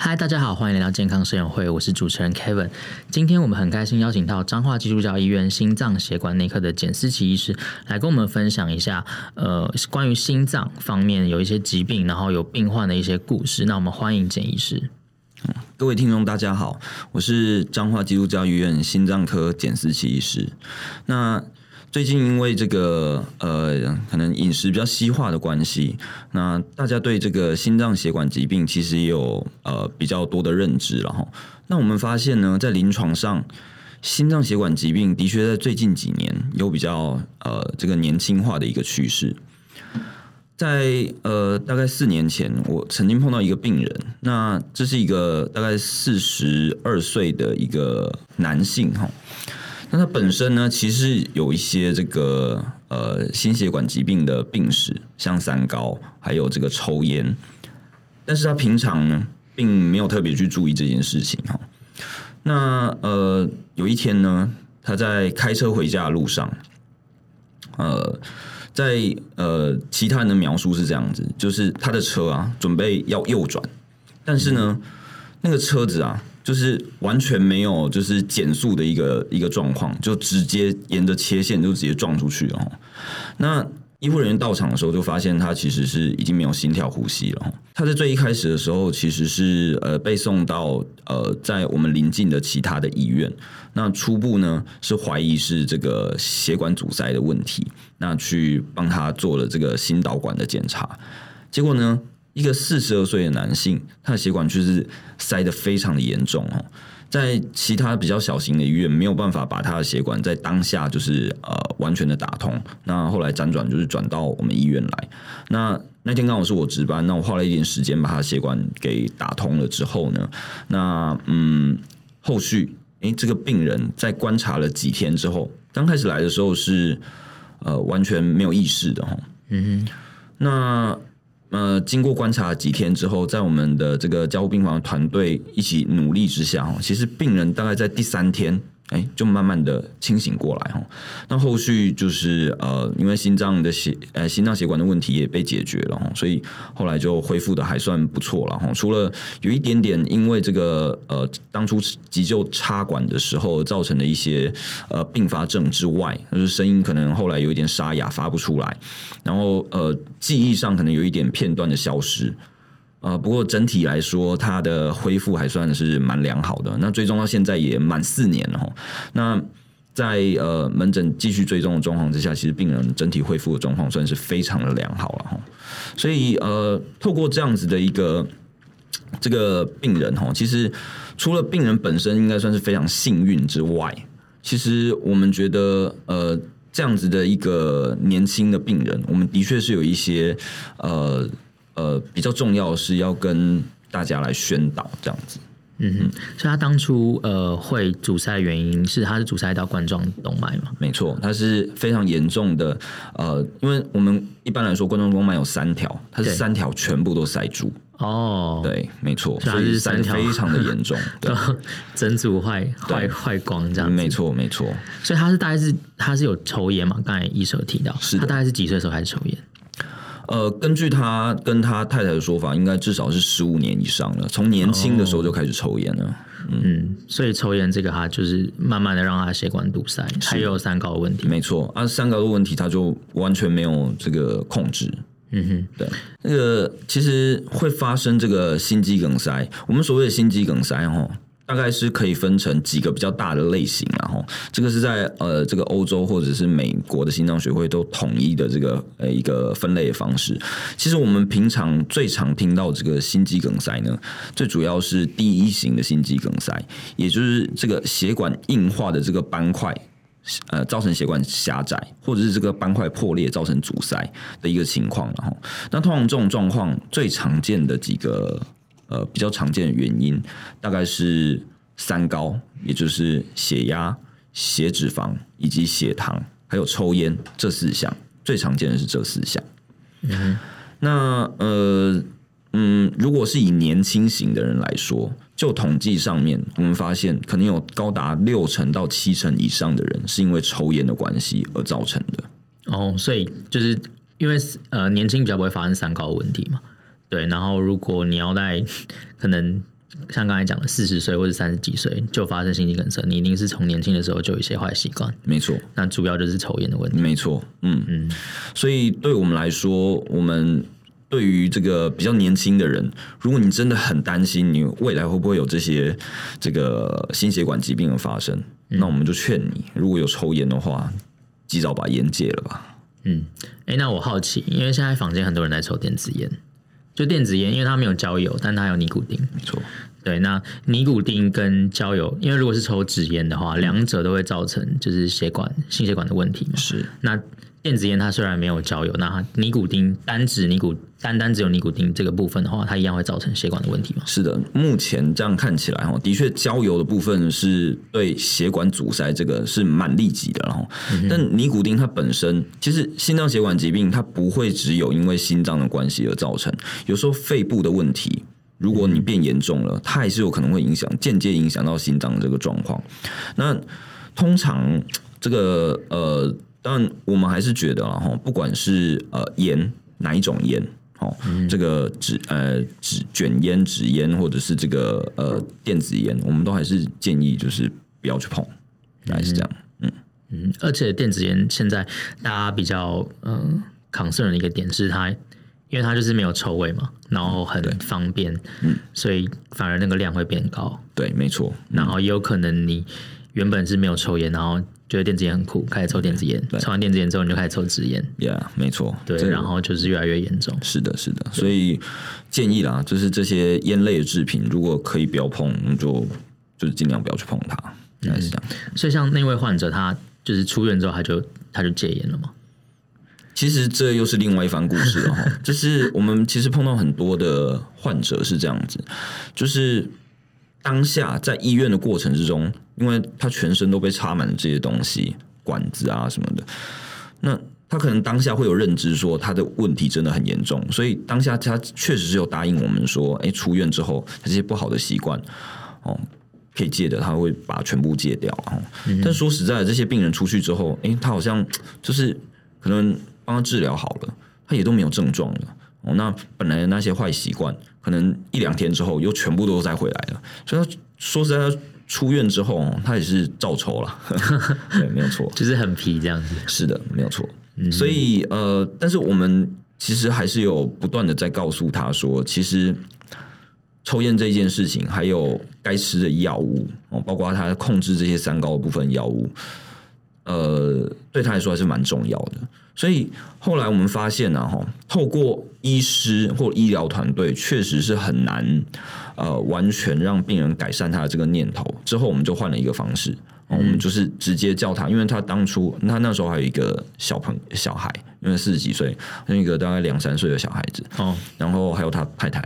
嗨，大家好，欢迎来到健康声友会，我是主持人 Kevin。今天我们很开心邀请到彰化基督教医院心脏血管内科的简思琪医师来跟我们分享一下，呃，关于心脏方面有一些疾病，然后有病患的一些故事。那我们欢迎简医师。各位听众大家好，我是彰化基督教医院心脏科简思琪医师。那最近因为这个呃，可能饮食比较西化的关系，那大家对这个心脏血管疾病其实也有呃比较多的认知了哈。那我们发现呢，在临床上，心脏血管疾病的确在最近几年有比较呃这个年轻化的一个趋势。在呃大概四年前，我曾经碰到一个病人，那这是一个大概四十二岁的一个男性哈。那他本身呢，其实有一些这个呃心血管疾病的病史，像三高，还有这个抽烟，但是他平常呢，并没有特别去注意这件事情哈。那呃有一天呢，他在开车回家的路上，呃，在呃其他人的描述是这样子，就是他的车啊准备要右转，但是呢，那个车子啊。就是完全没有就是减速的一个一个状况，就直接沿着切线就直接撞出去了。那医护人员到场的时候，就发现他其实是已经没有心跳呼吸了。他在最一开始的时候，其实是呃被送到呃在我们邻近的其他的医院。那初步呢是怀疑是这个血管阻塞的问题，那去帮他做了这个心导管的检查，结果呢，一个四十二岁的男性，他的血管就是塞得非常的严重哦，在其他比较小型的医院没有办法把他的血管在当下就是呃完全的打通，那后来辗转就是转到我们医院来。那那天刚好是我值班，那我花了一点时间把他的血管给打通了之后呢，那嗯后续诶这个病人在观察了几天之后，刚开始来的时候是呃完全没有意识的哈，嗯哼，那。呃，经过观察几天之后，在我们的这个交互病房团队一起努力之下，其实病人大概在第三天。哎，就慢慢的清醒过来哈。那后续就是呃，因为心脏的血呃心脏血管的问题也被解决了哈，所以后来就恢复的还算不错了哈。除了有一点点因为这个呃当初急救插管的时候造成的一些呃并发症之外，就是声音可能后来有一点沙哑发不出来，然后呃记忆上可能有一点片段的消失。呃，不过整体来说，它的恢复还算是蛮良好的。那追踪到现在也满四年了。那在呃门诊继续追踪的状况之下，其实病人整体恢复的状况算是非常的良好了哈。所以呃，透过这样子的一个这个病人哈，其实除了病人本身应该算是非常幸运之外，其实我们觉得呃这样子的一个年轻的病人，我们的确是有一些呃。呃，比较重要的是要跟大家来宣导这样子。嗯哼，所以他当初呃会阻塞的原因是他是阻塞到冠状动脉嘛？没错，它是非常严重的。呃，因为我们一般来说冠状动脉有三条，它是三条全部都塞住。哦，对，没错，所以是三条非常的严重，对，整组坏坏坏光这样子。没错，没错。所以他是大概是他是有抽烟嘛？刚才医生有提到，是他大概是几岁的时候开始抽烟？呃，根据他跟他太太的说法，应该至少是十五年以上了，从年轻的时候就开始抽烟了。哦、嗯，嗯，所以抽烟这个，他就是慢慢的让他血管堵塞，还有三高的问题。没错，啊，三高的问题他就完全没有这个控制。嗯哼，对，那个其实会发生这个心肌梗塞，我们所谓的心肌梗塞，哈。大概是可以分成几个比较大的类型，然后这个是在呃这个欧洲或者是美国的心脏学会都统一的这个呃一个分类的方式。其实我们平常最常听到这个心肌梗塞呢，最主要是第一型的心肌梗塞，也就是这个血管硬化的这个斑块，呃造成血管狭窄，或者是这个斑块破裂造成阻塞的一个情况。然后，那通常这种状况最常见的几个。呃，比较常见的原因大概是三高，也就是血压、血脂肪以及血糖，还有抽烟这四项。最常见的是这四项。嗯，那呃嗯，如果是以年轻型的人来说，就统计上面，我们发现可能有高达六成到七成以上的人是因为抽烟的关系而造成的。哦，所以就是因为呃年轻比较不会发生三高的问题嘛。对，然后如果你要在可能像刚才讲的四十岁或者三十几岁就发生心肌梗塞，你一定是从年轻的时候就有一些坏习惯。没错，那主要就是抽烟的问题。没错，嗯嗯，所以对我们来说，我们。对于这个比较年轻的人，如果你真的很担心你未来会不会有这些这个心血管疾病的发生，嗯、那我们就劝你，如果有抽烟的话，及早把烟戒了吧。嗯，哎，那我好奇，因为现在房间很多人在抽电子烟，就电子烟，因为它没有焦油，但它有尼古丁。没错，对，那尼古丁跟焦油，因为如果是抽纸烟的话，两者都会造成就是血管心血管的问题嘛。是，那。电子烟它虽然没有焦油，那尼古丁单指尼古单单只有尼古丁这个部分的话，它一样会造成血管的问题吗？是的，目前这样看起来哈，的确焦油的部分是对血管阻塞这个是蛮立即的，然后，但尼古丁它本身其实心脏血管疾病它不会只有因为心脏的关系而造成，有时候肺部的问题，如果你变严重了，它还是有可能会影响间接影响到心脏的这个状况。那通常这个呃。但我们还是觉得哈，不管是呃烟哪一种烟，哦，这个纸呃纸卷烟、纸烟，或者是这个呃电子烟，我们都还是建议就是不要去碰，还是这样，嗯嗯。而且电子烟现在大家比较嗯 concern 的一个点是它，因为它就是没有臭味嘛，然后很方便，嗯，所以反而那个量会变高。对，没错。然后也有可能你原本是没有抽烟，然后。觉得电子烟很酷，开始抽电子烟。抽完电子烟之后，你就开始抽纸烟。Yeah，没错。对，然后就是越来越严重。是的，是的。所以建议啦，就是这些烟类的制品，如果可以不要碰，就就是尽量不要去碰它。应该是这样。所以像那位患者，他就是出院之后，他就他就戒烟了吗？其实这又是另外一番故事了哈。就是我们其实碰到很多的患者是这样子，就是。当下在医院的过程之中，因为他全身都被插满了这些东西，管子啊什么的，那他可能当下会有认知说他的问题真的很严重，所以当下他确实是有答应我们说，哎，出院之后他这些不好的习惯哦可以戒的，他会把全部戒掉。嗯、但说实在的，这些病人出去之后，哎，他好像就是可能帮他治疗好了，他也都没有症状了。哦，那本来的那些坏习惯，可能一两天之后又全部都再回来了。所以他说实在，他出院之后，他也是照抽了。对，没有错，就是很皮这样子。是的，没有错。嗯、所以呃，但是我们其实还是有不断的在告诉他说，其实抽烟这件事情，还有该吃的药物哦，包括他控制这些三高的部分药物，呃，对他来说还是蛮重要的。所以后来我们发现呢，哈，透过医师或医疗团队，确实是很难，呃，完全让病人改善他的这个念头。之后我们就换了一个方式，我们就是直接叫他，因为他当初他那时候还有一个小朋小孩，因为四十几岁，那个大概两三岁的小孩子，哦，然后还有他太太，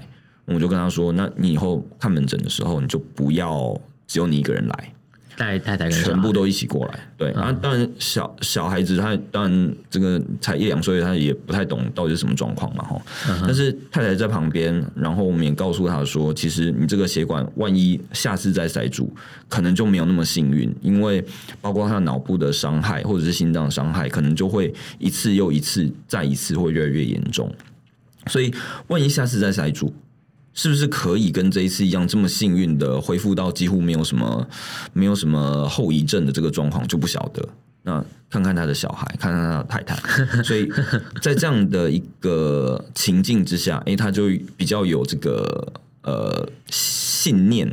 我就跟他说，那你以后看门诊的时候，你就不要只有你一个人来。带太太全部都一起过来，对，啊、嗯，当然小小孩子他当然这个才一两岁，他也不太懂到底是什么状况嘛，哈、嗯，但是太太在旁边，然后我们也告诉他说，其实你这个血管万一下次再塞住，可能就没有那么幸运，因为包括他脑部的伤害或者是心脏伤害，可能就会一次又一次再一次会越来越严重，所以万一下次再塞住。是不是可以跟这一次一样这么幸运的恢复到几乎没有什么没有什么后遗症的这个状况就不晓得。那看看他的小孩，看看他的太太，所以在这样的一个情境之下，哎，他就比较有这个呃信念，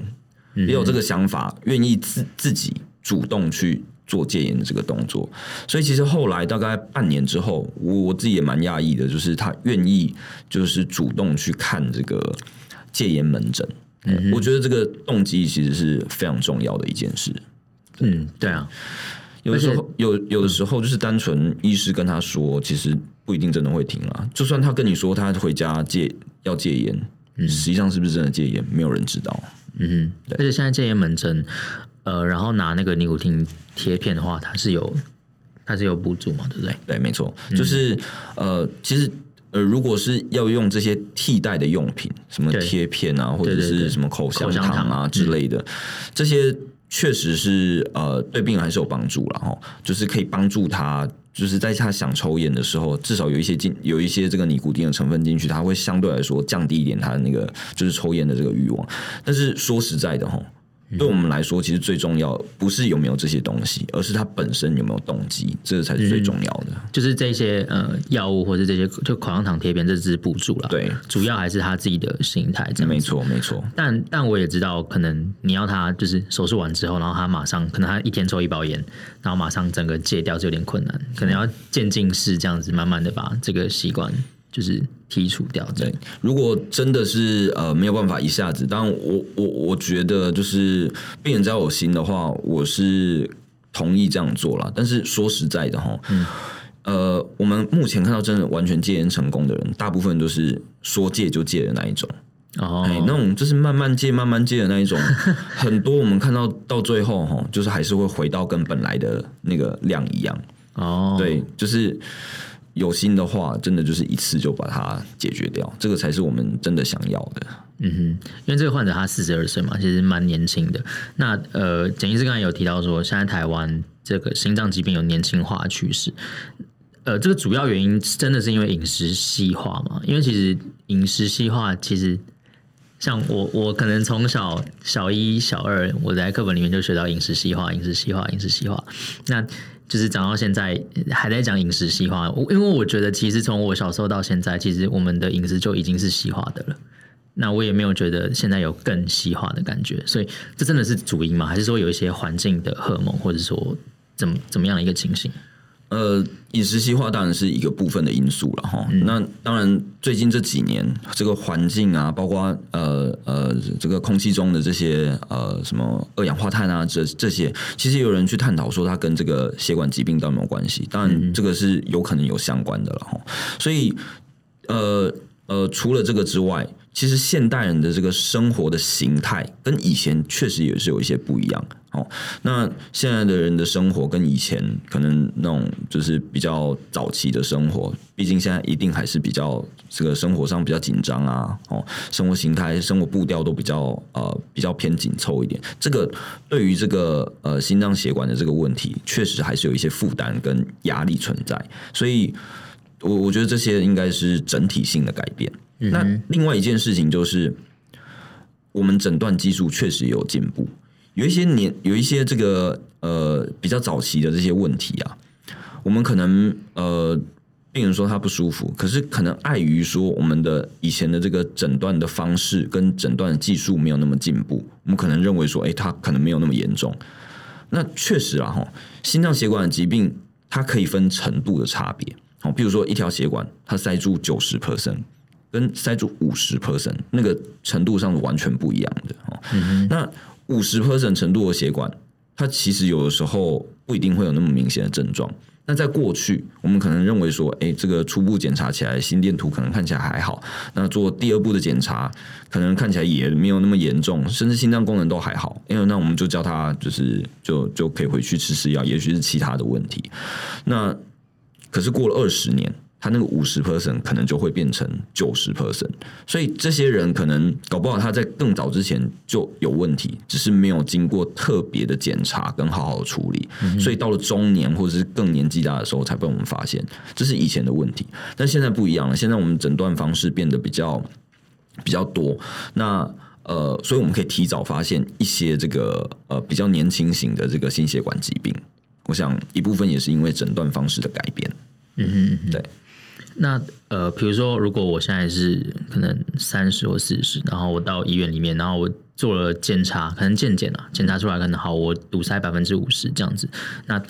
也有这个想法，愿意自自己主动去做戒烟的这个动作。所以其实后来大概半年之后，我我自己也蛮讶异的，就是他愿意就是主动去看这个。戒烟门诊，嗯，我觉得这个动机其实是非常重要的一件事。嗯，对啊，有的时候有有的时候就是单纯医师跟他说，其实不一定真的会停啊。就算他跟你说他回家戒要戒烟，嗯，实际上是不是真的戒烟，没有人知道。嗯，对。而且现在戒烟门诊，呃，然后拿那个尼古丁贴片的话，它是有它是有补助嘛，对不对？对，没错，就是呃，其实。呃，如果是要用这些替代的用品，什么贴片啊，或者是什么口香糖啊之类的，嗯、这些确实是呃对病人还是有帮助了哈，就是可以帮助他，就是在他想抽烟的时候，至少有一些进有一些这个尼古丁的成分进去，他会相对来说降低一点他的那个就是抽烟的这个欲望。但是说实在的哈。对我们来说，其实最重要不是有没有这些东西，而是它本身有没有动机，这个才是最重要的。嗯、就是这些呃药物或者这些就口香糖贴片，这只是补助了。对，主要还是他自己的心态。这样没错，没错。但但我也知道，可能你要他就是手术完之后，然后他马上可能他一天抽一包烟，然后马上整个戒掉是有点困难，可能要渐进式这样子，慢慢的把这个习惯。就是剔除掉，对。如果真的是呃没有办法一下子，当然我我我觉得就是病人只要有心的话，我是同意这样做了。但是说实在的哈，嗯、呃，我们目前看到真的完全戒烟成功的人，大部分都是说戒就戒的那一种。哦，哎，那种就是慢慢戒、慢慢戒的那一种，很多我们看到到最后哈，就是还是会回到跟本来的那个量一样。哦，对，就是。有心的话，真的就是一次就把它解决掉，这个才是我们真的想要的。嗯哼，因为这个患者他四十二岁嘛，其实蛮年轻的。那呃，简医师刚才有提到说，现在台湾这个心脏疾病有年轻化的趋势。呃，这个主要原因真的是因为饮食西化嘛？因为其实饮食西化，其实像我，我可能从小小一、小二，我在课本里面就学到饮食西化、饮食西化、饮食西化。那就是讲到现在还在讲饮食西化，因为我觉得其实从我小时候到现在，其实我们的饮食就已经是西化的了。那我也没有觉得现在有更西化的感觉，所以这真的是主因吗？还是说有一些环境的荷尔蒙，或者说怎么怎么样的一个情形？呃，饮食西化当然是一个部分的因素了哈。嗯、那当然，最近这几年这个环境啊，包括呃呃这个空气中的这些呃什么二氧化碳啊，这这些，其实有人去探讨说它跟这个血管疾病到底有没有关系？当然，这个是有可能有相关的了哈。所以，呃呃，除了这个之外。其实现代人的这个生活的形态跟以前确实也是有一些不一样哦。那现在的人的生活跟以前可能那种就是比较早期的生活，毕竟现在一定还是比较这个生活上比较紧张啊，哦，生活形态、生活步调都比较呃比较偏紧凑一点。这个对于这个呃心脏血管的这个问题，确实还是有一些负担跟压力存在。所以，我我觉得这些应该是整体性的改变。那另外一件事情就是，我们诊断技术确实有进步，有一些年有一些这个呃比较早期的这些问题啊，我们可能呃病人说他不舒服，可是可能碍于说我们的以前的这个诊断的方式跟诊断的技术没有那么进步，我们可能认为说，哎，他可能没有那么严重。那确实啊，哈，心脏血管的疾病它可以分程度的差别，好，比如说一条血管它塞住九十 percent。跟塞住五十 percent 那个程度上是完全不一样的哦。嗯、那五十 percent 程度的血管，它其实有的时候不一定会有那么明显的症状。那在过去，我们可能认为说，哎，这个初步检查起来心电图可能看起来还好。那做第二步的检查，可能看起来也没有那么严重，甚至心脏功能都还好。因为那我们就叫他就是就就可以回去吃吃药，也许是其他的问题。那可是过了二十年。他那个五十 percent 可能就会变成九十 percent，所以这些人可能搞不好他在更早之前就有问题，只是没有经过特别的检查跟好好的处理，嗯、所以到了中年或者是更年纪大的时候才被我们发现，这是以前的问题。但现在不一样了，现在我们诊断方式变得比较比较多，那呃，所以我们可以提早发现一些这个呃比较年轻型的这个心血管疾病。我想一部分也是因为诊断方式的改变。嗯哼，嗯哼，对。那呃，比如说，如果我现在是可能三十或四十，然后我到医院里面，然后我做了检查，可能健检啊，检查出来可能好，我堵塞百分之五十这样子。那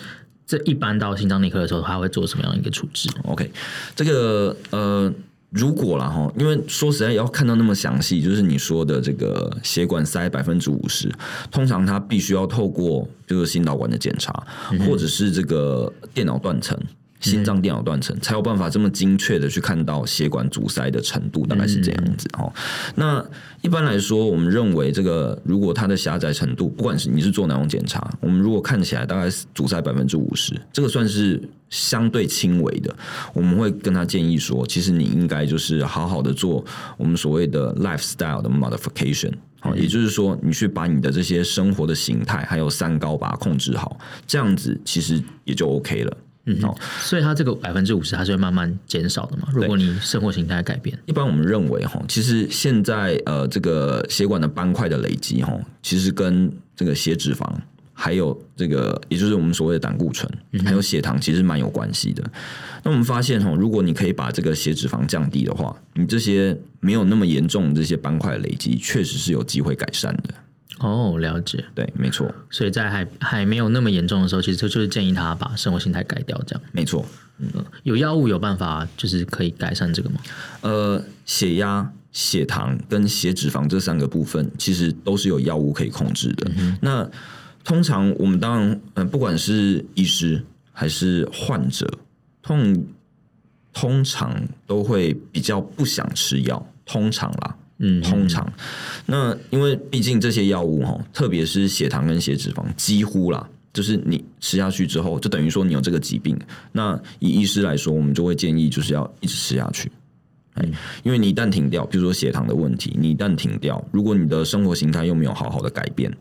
这一般到心脏内科的时候，他会做什么样的一个处置？OK，这个呃，如果啦哈，因为说实在要看到那么详细，就是你说的这个血管塞百分之五十，通常他必须要透过就是心导管的检查，嗯、或者是这个电脑断层。心脏电脑断层，才有办法这么精确的去看到血管阻塞的程度，大概是这样子哦。那一般来说，我们认为这个如果它的狭窄程度，不管是你是做哪种检查，我们如果看起来大概是阻塞百分之五十，这个算是相对轻微的，我们会跟他建议说，其实你应该就是好好的做我们所谓的 lifestyle 的 modification，好，也就是说，你去把你的这些生活的形态还有三高把它控制好，这样子其实也就 OK 了。嗯，好，所以它这个百分之五十它是会慢慢减少的嘛？如果你生活形态改变，一般我们认为哈，其实现在呃这个血管的斑块的累积哈，其实跟这个血脂肪还有这个也就是我们所谓的胆固醇还有血糖其实蛮有关系的。那我们发现哈，如果你可以把这个血脂肪降低的话，你这些没有那么严重的这些斑块累积，确实是有机会改善的。哦，了解，对，没错。所以在还还没有那么严重的时候，其实就是建议他把生活形态改掉，这样。没错，嗯，有药物有办法，就是可以改善这个吗？呃，血压、血糖跟血脂肪这三个部分，其实都是有药物可以控制的。嗯、那通常我们当然，呃，不管是医师还是患者，通通常都会比较不想吃药，通常啦。嗯，通常，那因为毕竟这些药物哈，特别是血糖跟血脂肪，几乎啦，就是你吃下去之后，就等于说你有这个疾病。那以医师来说，我们就会建议就是要一直吃下去。哎，因为你一旦停掉，比如说血糖的问题，你一旦停掉，如果你的生活形态又没有好好的改变，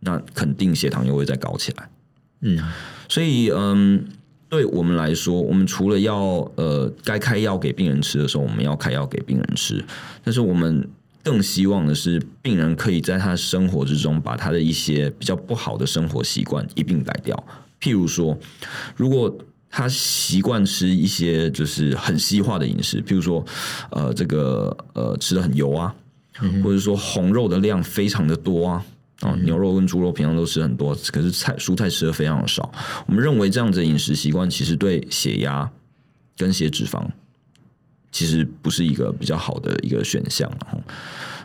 那肯定血糖又会再高起来。嗯，所以嗯。对我们来说，我们除了要呃该开药给病人吃的时候，我们要开药给病人吃。但是我们更希望的是，病人可以在他生活之中把他的一些比较不好的生活习惯一并改掉。譬如说，如果他习惯吃一些就是很西化的饮食，譬如说呃这个呃吃的很油啊，或者说红肉的量非常的多啊。哦，牛肉跟猪肉平常都吃很多，可是菜蔬菜吃的非常的少。我们认为这样子的饮食习惯其实对血压跟血脂肪其实不是一个比较好的一个选项。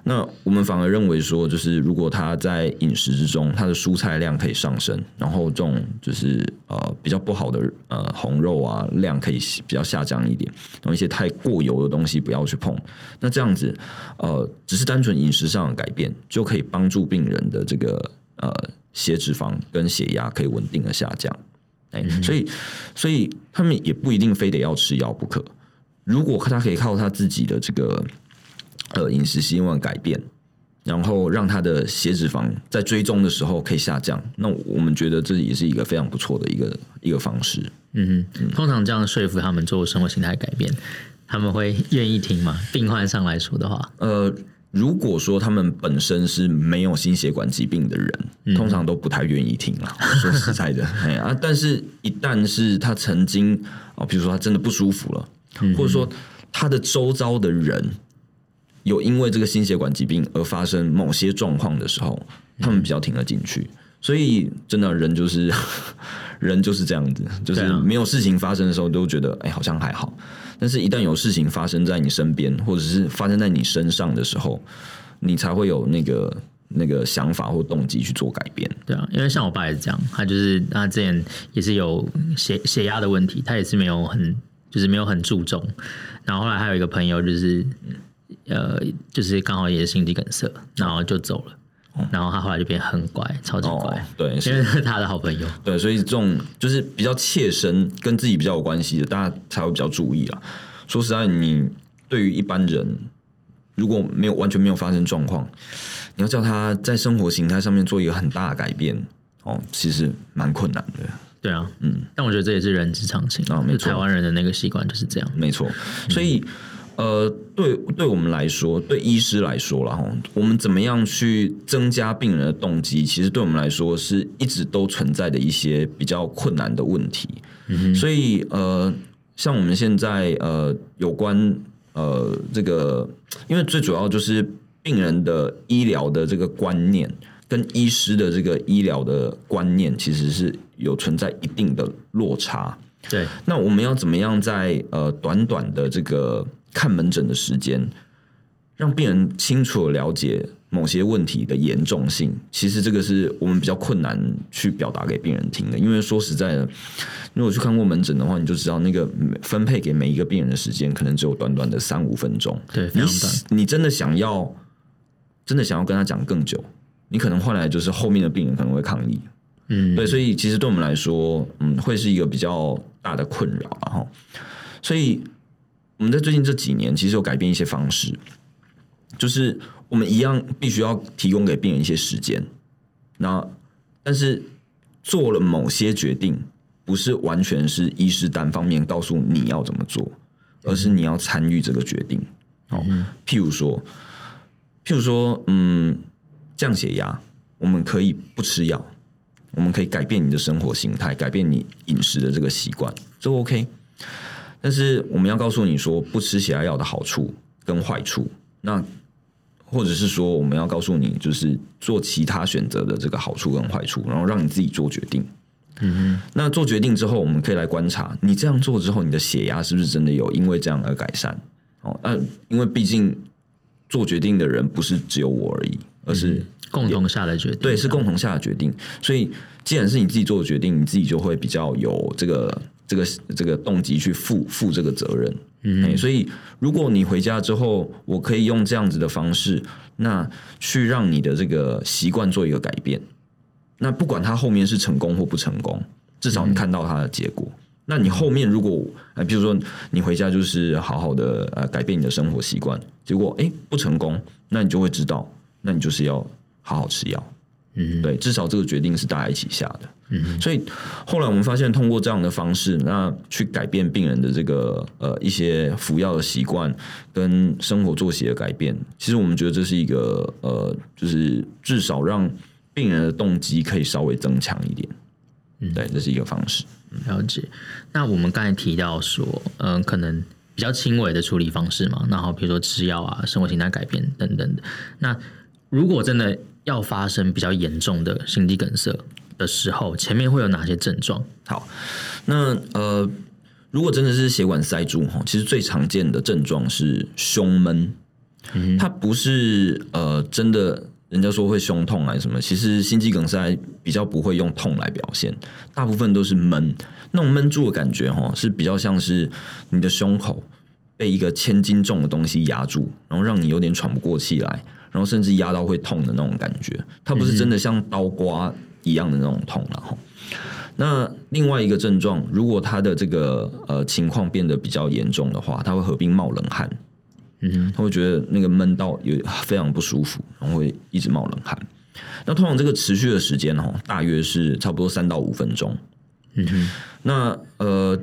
那我们反而认为说，就是如果他在饮食之中，他的蔬菜量可以上升，然后这种就是呃比较不好的呃红肉啊量可以比较下降一点，然后一些太过油的东西不要去碰。那这样子呃只是单纯饮食上的改变，就可以帮助病人的这个呃血脂肪跟血压可以稳定的下降。哎，所以所以他们也不一定非得要吃药不可。如果他可以靠他自己的这个。呃，饮食习惯改变，然后让他的血脂肪在追踪的时候可以下降，那我们觉得这也是一个非常不错的一个一个方式。嗯哼，通常这样说服他们做生活形态改变，他们会愿意听吗？病患上来说的话，呃，如果说他们本身是没有心血管疾病的人，嗯、通常都不太愿意听了。说实在的，哎啊，但是一旦是他曾经啊，比如说他真的不舒服了，嗯、或者说他的周遭的人。有因为这个心血管疾病而发生某些状况的时候，他们比较听得进去。所以，真的人就是 人就是这样子，就是没有事情发生的时候都觉得哎，好像还好。但是，一旦有事情发生在你身边，或者是发生在你身上的时候，你才会有那个那个想法或动机去做改变。对啊，因为像我爸也是这样，他就是他之前也是有血血压的问题，他也是没有很就是没有很注重。然后后来还有一个朋友就是。呃，就是刚好也是心肌梗塞，然后就走了，嗯、然后他后来就变很乖，超级乖，哦、对，因为是他的好朋友，对，所以这种就是比较切身，跟自己比较有关系的，大家才会比较注意啊。说实在，你对于一般人，如果没有完全没有发生状况，你要叫他在生活形态上面做一个很大的改变，哦，其实蛮困难的。对啊，嗯，但我觉得这也是人之常情啊，没错，台湾人的那个习惯就是这样，没错，所以。嗯呃，对，对我们来说，对医师来说了哈，我们怎么样去增加病人的动机？其实对我们来说，是一直都存在的一些比较困难的问题。嗯哼。所以呃，像我们现在呃，有关呃这个，因为最主要就是病人的医疗的这个观念跟医师的这个医疗的观念，其实是有存在一定的落差。对，那我们要怎么样在呃短短的这个看门诊的时间，让病人清楚的了解某些问题的严重性，其实这个是我们比较困难去表达给病人听的。因为说实在的，如果去看过门诊的话，你就知道那个分配给每一个病人的时间，可能只有短短的三五分钟。对，非常短。你你真的想要，真的想要跟他讲更久，你可能换来就是后面的病人可能会抗议。嗯，对，所以其实对我们来说，嗯，会是一个比较大的困扰，然后，所以我们在最近这几年，其实有改变一些方式，就是我们一样必须要提供给病人一些时间，那但是做了某些决定，不是完全是医师单方面告诉你要怎么做，而是你要参与这个决定。哦，譬如说，譬如说，嗯，降血压，我们可以不吃药。我们可以改变你的生活形态，改变你饮食的这个习惯，这 OK。但是我们要告诉你说，不吃血压药的好处跟坏处，那或者是说，我们要告诉你，就是做其他选择的这个好处跟坏处，然后让你自己做决定。嗯哼。那做决定之后，我们可以来观察，你这样做之后，你的血压是不是真的有因为这样而改善？哦，那因为毕竟做决定的人不是只有我而已，而是。共同下的决定，对，是共同下的决定。所以，既然是你自己做的决定，你自己就会比较有这个、这个、这个动机去负负这个责任。嗯，所以，如果你回家之后，我可以用这样子的方式，那去让你的这个习惯做一个改变。那不管他后面是成功或不成功，至少你看到他的结果。嗯、那你后面如果，呃，比如说你回家就是好好的呃改变你的生活习惯，结果哎不成功，那你就会知道，那你就是要。好好吃药，嗯，对，至少这个决定是大家一起下的，嗯，所以后来我们发现，通过这样的方式，那去改变病人的这个呃一些服药的习惯跟生活作息的改变，其实我们觉得这是一个呃，就是至少让病人的动机可以稍微增强一点，嗯，对，这是一个方式。了解。那我们刚才提到说，嗯、呃，可能比较轻微的处理方式嘛，然后比如说吃药啊、生活形态改变等等的，那如果真的要发生比较严重的心肌梗塞的时候，前面会有哪些症状？好，那呃，如果真的是血管塞住哈，其实最常见的症状是胸闷。嗯，它不是呃真的，人家说会胸痛还是什么？其实心肌梗塞比较不会用痛来表现，大部分都是闷。那种闷住的感觉哈，是比较像是你的胸口被一个千斤重的东西压住，然后让你有点喘不过气来。然后甚至压到会痛的那种感觉，它不是真的像刀刮一样的那种痛了哈。那另外一个症状，如果他的这个呃情况变得比较严重的话，他会合并冒冷汗，嗯，他会觉得那个闷到有非常不舒服，然后会一直冒冷汗。那通常这个持续的时间哈，大约是差不多三到五分钟。嗯哼，那呃，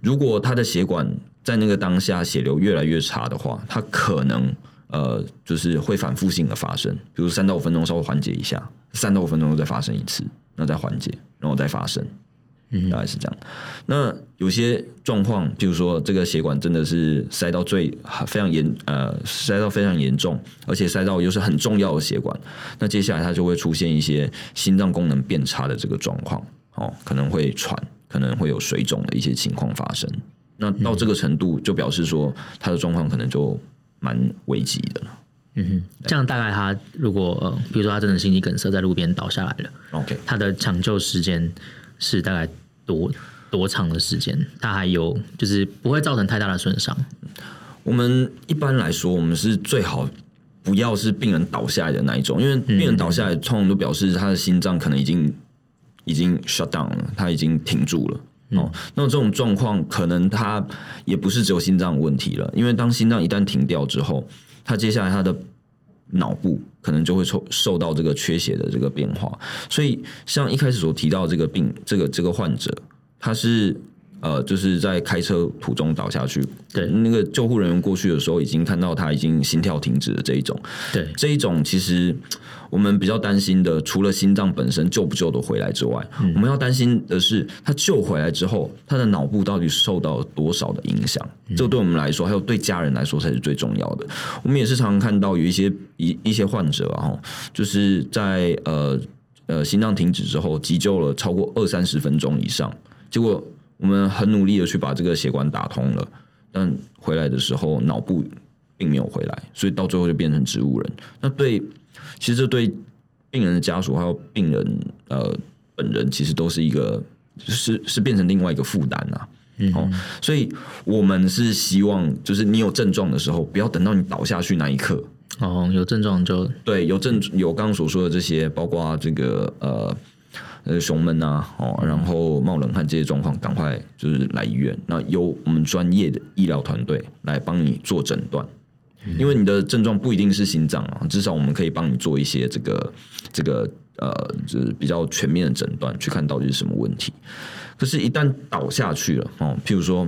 如果他的血管在那个当下血流越来越差的话，他可能。呃，就是会反复性的发生，比如三到五分钟稍微缓解一下，三到五分钟又再发生一次，那再缓解，然后再发生，嗯，大概是这样。那有些状况，比如说这个血管真的是塞到最非常严，呃，塞到非常严重，而且塞到又是很重要的血管，那接下来它就会出现一些心脏功能变差的这个状况，哦，可能会喘，可能会有水肿的一些情况发生。那到这个程度，就表示说它的状况可能就。蛮危急的，嗯哼，这样大概他如果呃，比如说他真的心肌梗塞在路边倒下来了，OK，他的抢救时间是大概多多长的时间？他还有就是不会造成太大的损伤。我们一般来说，我们是最好不要是病人倒下来的那一种，因为病人倒下来通常都表示他的心脏可能已经已经 shut down 了，他已经停住了。哦，那这种状况可能他也不是只有心脏问题了，因为当心脏一旦停掉之后，他接下来他的脑部可能就会受受到这个缺血的这个变化，所以像一开始所提到这个病，这个这个患者，他是。呃，就是在开车途中倒下去，对，那个救护人员过去的时候，已经看到他已经心跳停止了这一种，对，这一种其实我们比较担心的，除了心脏本身救不救得回来之外，嗯、我们要担心的是他救回来之后，他的脑部到底受到了多少的影响？嗯、这对我们来说，还有对家人来说才是最重要的。我们也是常常看到有一些一一些患者啊，就是在呃呃心脏停止之后，急救了超过二三十分钟以上，结果。我们很努力的去把这个血管打通了，但回来的时候脑部并没有回来，所以到最后就变成植物人。那对，其实这对病人的家属还有病人呃本人，其实都是一个是是变成另外一个负担啊。嗯，哦，所以我们是希望，就是你有症状的时候，不要等到你倒下去那一刻。哦，有症状就对，有症有刚刚所说的这些，包括这个呃呃胸闷啊，哦，然后冒冷汗这些状况，赶快就是来医院，那由我们专业的医疗团队来帮你做诊断。嗯，因为你的症状不一定是心脏啊，至少我们可以帮你做一些这个这个呃，就是比较全面的诊断，去看到底是什么问题。可是，一旦倒下去了哦，譬如说，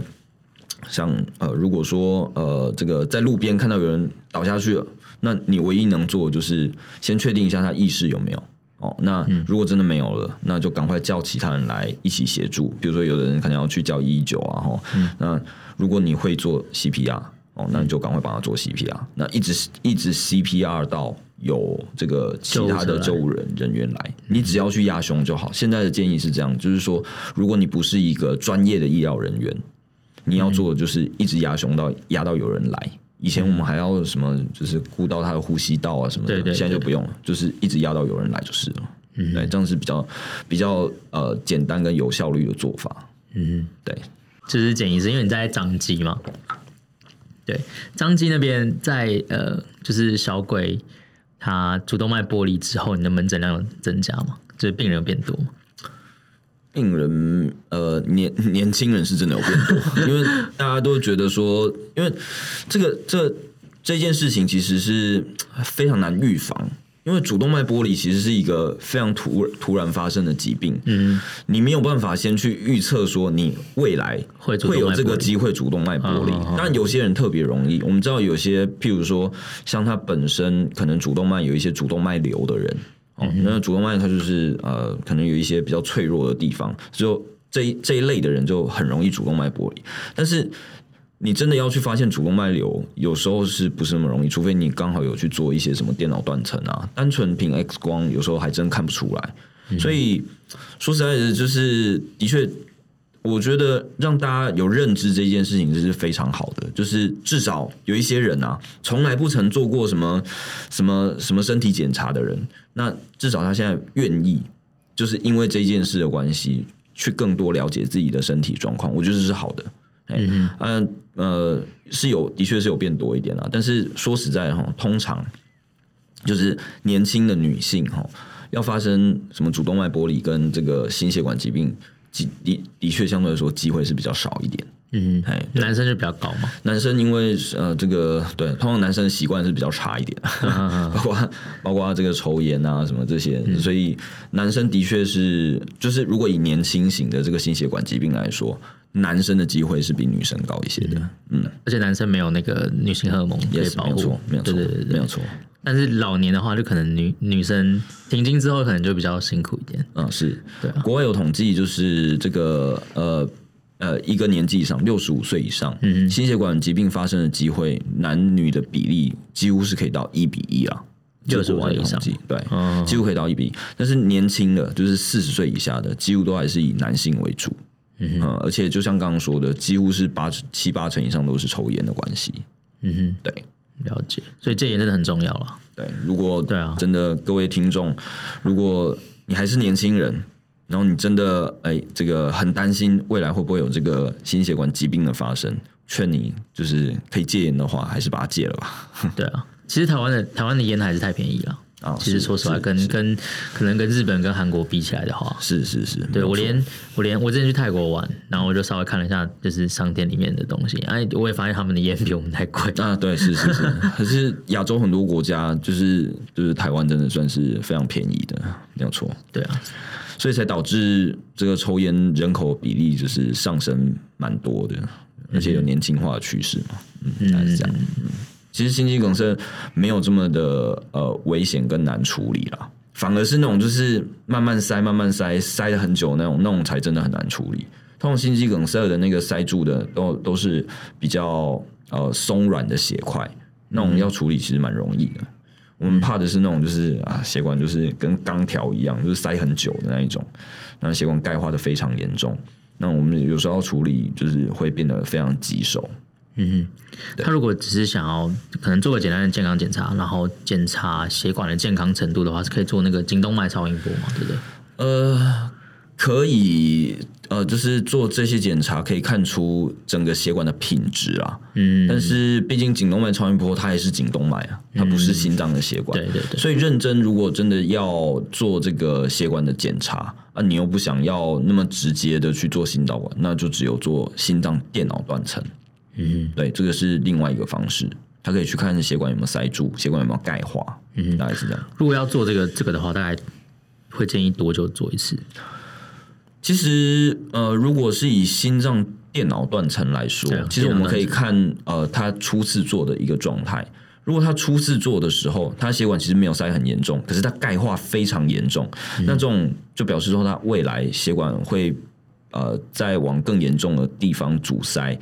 像呃，如果说呃，这个在路边看到有人倒下去了，那你唯一能做的就是先确定一下他意识有没有哦。那如果真的没有了，那就赶快叫其他人来一起协助。比如说，有的人可能要去叫一一九啊，哈。那如果你会做 CPR 哦，那你就赶快帮他做 CPR。那一直一直 CPR 到。有这个其他的救护人人员来，你只要去压胸就好。现在的建议是这样，就是说，如果你不是一个专业的医疗人员，你要做的就是一直压胸到压到有人来。以前我们还要什么，就是顾到他的呼吸道啊什么的，现在就不用了，就是一直压到有人来就是了。嗯，对，这样是比较比较呃简单跟有效率的做法。嗯，对，就是简医师，因为你在长肌嘛，对，张基那边在呃，就是小鬼。他主动脉剥离之后，你的门诊量有增加吗？就是病人有变多？病人呃，年年轻人是真的有变多，因为大家都觉得说，因为这个这这件事情其实是非常难预防。因为主动脉剥离其实是一个非常突突然发生的疾病，嗯，你没有办法先去预测说你未来会会有这个机会主动脉剥离。但有些人特别容易，我们知道有些，譬如说像他本身可能主动脉有一些主动脉瘤的人，哦，那主动脉它就是呃，可能有一些比较脆弱的地方，就这一这一类的人就很容易主动脉剥离，但是。你真的要去发现主动脉瘤，有时候是不是那么容易？除非你刚好有去做一些什么电脑断层啊，单纯凭 X 光，有时候还真看不出来。嗯、所以说实在的，就是的确，我觉得让大家有认知这件事情，这是非常好的。就是至少有一些人啊，从来不曾做过什么什么什么身体检查的人，那至少他现在愿意，就是因为这件事的关系，去更多了解自己的身体状况，我觉得这是好的。嗯嗯呃，是有，的确是有变多一点啦。但是说实在哈，通常就是年轻的女性哈，要发生什么主动脉剥离跟这个心血管疾病，的的的确相对来说机会是比较少一点。嗯，哎，男生就比较高嘛。男生因为呃，这个对，通常男生的习惯是比较差一点，包括包括这个抽烟啊什么这些，嗯、所以男生的确是，就是如果以年轻型的这个心血管疾病来说，男生的机会是比女生高一些的。嗯，而且男生没有那个女性荷尔蒙可以保护，没有错，对对对，没有错。但是老年的话，就可能女女生停经之后，可能就比较辛苦一点。嗯，是对、啊。国外有统计，就是这个呃。呃，一个年纪以上，六十五岁以上，嗯，心血管疾病发生的机会，男女的比例几乎是可以到一比一啊，六十五岁以上，对，哦、几乎可以到一比一。但是年轻的，就是四十岁以下的，几乎都还是以男性为主，嗯，哼，而且就像刚刚说的，几乎是八七八成以上都是抽烟的关系，嗯哼，对，了解。所以戒烟真的很重要了。对，如果对啊，真的各位听众，如果你还是年轻人。然后你真的哎，这个很担心未来会不会有这个心血管疾病的发生？劝你就是可以戒烟的话，还是把它戒了吧。对啊，其实台湾的台湾的烟还是太便宜了啊。其实说实话，跟跟可能跟日本跟韩国比起来的话，是是是。对我连我连我之前去泰国玩，然后我就稍微看了一下，就是商店里面的东西，哎，我也发现他们的烟比我们太贵啊。对，是是是。可是亚洲很多国家，就是就是台湾真的算是非常便宜的，没有错。对啊。所以才导致这个抽烟人口比例就是上升蛮多的，而且有年轻化的趋势嘛，嗯，嗯是这样。嗯，其实心肌梗塞没有这么的呃危险跟难处理啦，反而是那种就是慢慢塞、慢慢塞、塞了很久那种，那种才真的很难处理。通常心肌梗塞的那个塞住的都都是比较呃松软的血块，那种要处理其实蛮容易的。我们怕的是那种，就是啊，血管就是跟钢条一样，就是塞很久的那一种，那血管钙化的非常严重。那我们有时候处理，就是会变得非常棘手。嗯哼，他如果只是想要可能做个简单的健康检查，然后检查血管的健康程度的话，是可以做那个颈动脉超音波嘛？对不对？呃，可以，呃，就是做这些检查可以看出整个血管的品质啊。嗯，但是毕竟颈动脉超音波它也是颈动脉啊，它不是心脏的血管。嗯、对对对。所以认真，如果真的要做这个血管的检查啊，你又不想要那么直接的去做心导管，那就只有做心脏电脑断层。嗯，对，这个是另外一个方式，他可以去看血管有没有塞住，血管有没有钙化。嗯，大概是这样。如果要做这个这个的话，大概。会建议多久做一次？其实，呃，如果是以心脏电脑断层来说，其实我们可以看，呃，他初次做的一个状态。如果他初次做的时候，他血管其实没有塞很严重，可是他钙化非常严重，嗯、那这种就表示说他未来血管会，呃，再往更严重的地方阻塞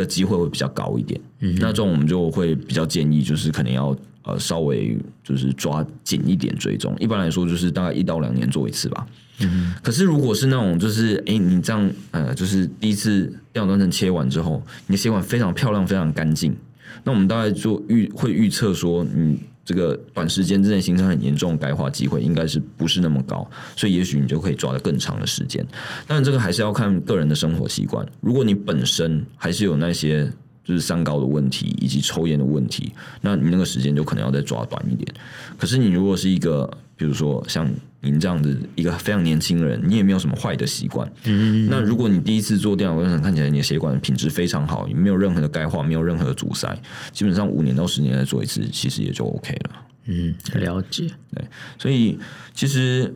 的机会会比较高一点。嗯，那这种我们就会比较建议，就是可能要。呃，稍微就是抓紧一点追踪，一般来说就是大概一到两年做一次吧。嗯，可是如果是那种就是，哎、欸，你这样呃，就是第一次电脑断层切完之后，你的血管非常漂亮，非常干净，那我们大概就预会预测说，你这个短时间之内形成很严重的钙化机会应该是不是那么高，所以也许你就可以抓得更长的时间。但，这个还是要看个人的生活习惯。如果你本身还是有那些。就是三高的问题以及抽烟的问题，那你那个时间就可能要再抓短一点。可是你如果是一个，比如说像您这样子一个非常年轻人，你也没有什么坏的习惯，嗯，那如果你第一次做电脑断层，看起来你的血管品质非常好，也没有任何的钙化，没有任何的阻塞，基本上五年到十年再做一次，其实也就 OK 了。嗯，了解。对，所以其实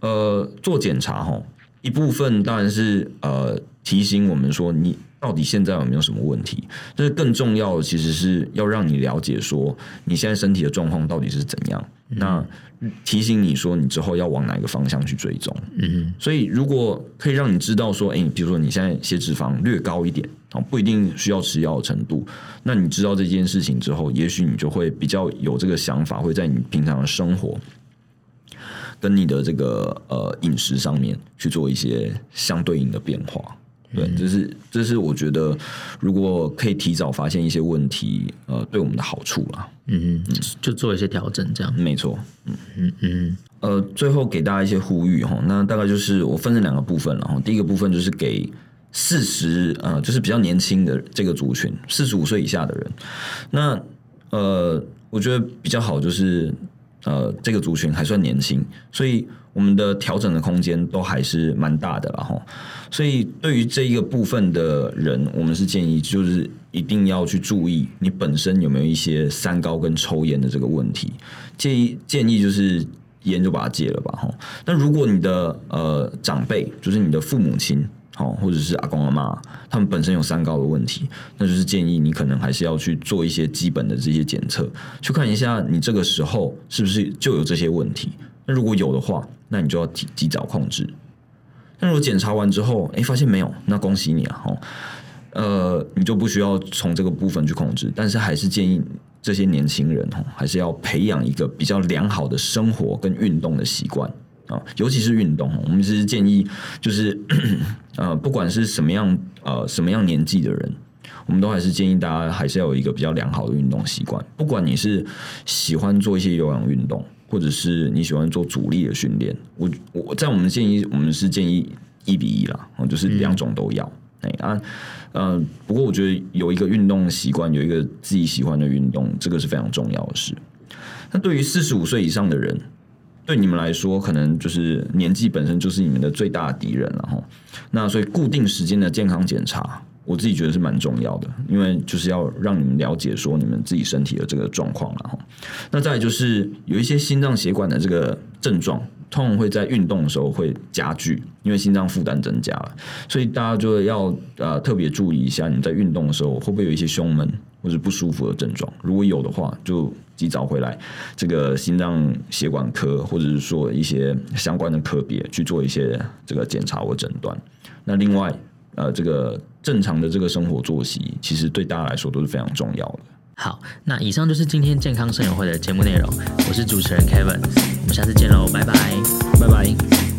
呃，做检查哈，一部分当然是呃提醒我们说你。到底现在有没有什么问题？但是更重要的，其实是要让你了解说你现在身体的状况到底是怎样。嗯、那提醒你说你之后要往哪个方向去追踪。嗯，所以如果可以让你知道说，哎，比如说你现在血脂肪略高一点，不一定需要吃药的程度。那你知道这件事情之后，也许你就会比较有这个想法，会在你平常的生活跟你的这个呃饮食上面去做一些相对应的变化。对，这是这是我觉得，如果可以提早发现一些问题，呃，对我们的好处啦。嗯嗯，就做一些调整，这样。没错。嗯嗯嗯。呃，最后给大家一些呼吁哈，那大概就是我分成两个部分了哈。第一个部分就是给四十呃，就是比较年轻的这个族群，四十五岁以下的人。那呃，我觉得比较好就是。呃，这个族群还算年轻，所以我们的调整的空间都还是蛮大的了哈。所以对于这一个部分的人，我们是建议就是一定要去注意你本身有没有一些三高跟抽烟的这个问题。建议建议就是烟就把它戒了吧哈。那如果你的呃长辈，就是你的父母亲。好，或者是阿公阿妈，他们本身有三高的问题，那就是建议你可能还是要去做一些基本的这些检测，去看一下你这个时候是不是就有这些问题。那如果有的话，那你就要提及早控制。那如果检查完之后，哎，发现没有，那恭喜你啊！哈，呃，你就不需要从这个部分去控制，但是还是建议这些年轻人哈，还是要培养一个比较良好的生活跟运动的习惯。啊，尤其是运动，我们其实建议就是，呃，不管是什么样呃什么样年纪的人，我们都还是建议大家还是要有一个比较良好的运动习惯。不管你是喜欢做一些有氧运动，或者是你喜欢做阻力的训练，我我在我们建议，我们是建议一比一啦，就是两种都要。啊，呃，不过我觉得有一个运动习惯，有一个自己喜欢的运动，这个是非常重要的事。那对于四十五岁以上的人。对你们来说，可能就是年纪本身就是你们的最大敌人了哈。那所以固定时间的健康检查，我自己觉得是蛮重要的，因为就是要让你们了解说你们自己身体的这个状况了哈。那再就是有一些心脏血管的这个症状，通常会在运动的时候会加剧，因为心脏负担增加了，所以大家就要呃特别注意一下，你在运动的时候会不会有一些胸闷或者不舒服的症状？如果有的话，就及早回来这个心脏血管科，或者是说一些相关的科别去做一些这个检查或诊断。那另外，呃，这个正常的这个生活作息，其实对大家来说都是非常重要的。好，那以上就是今天健康生友会的节目内容。我是主持人 Kevin，我们下次见喽，拜拜，拜拜。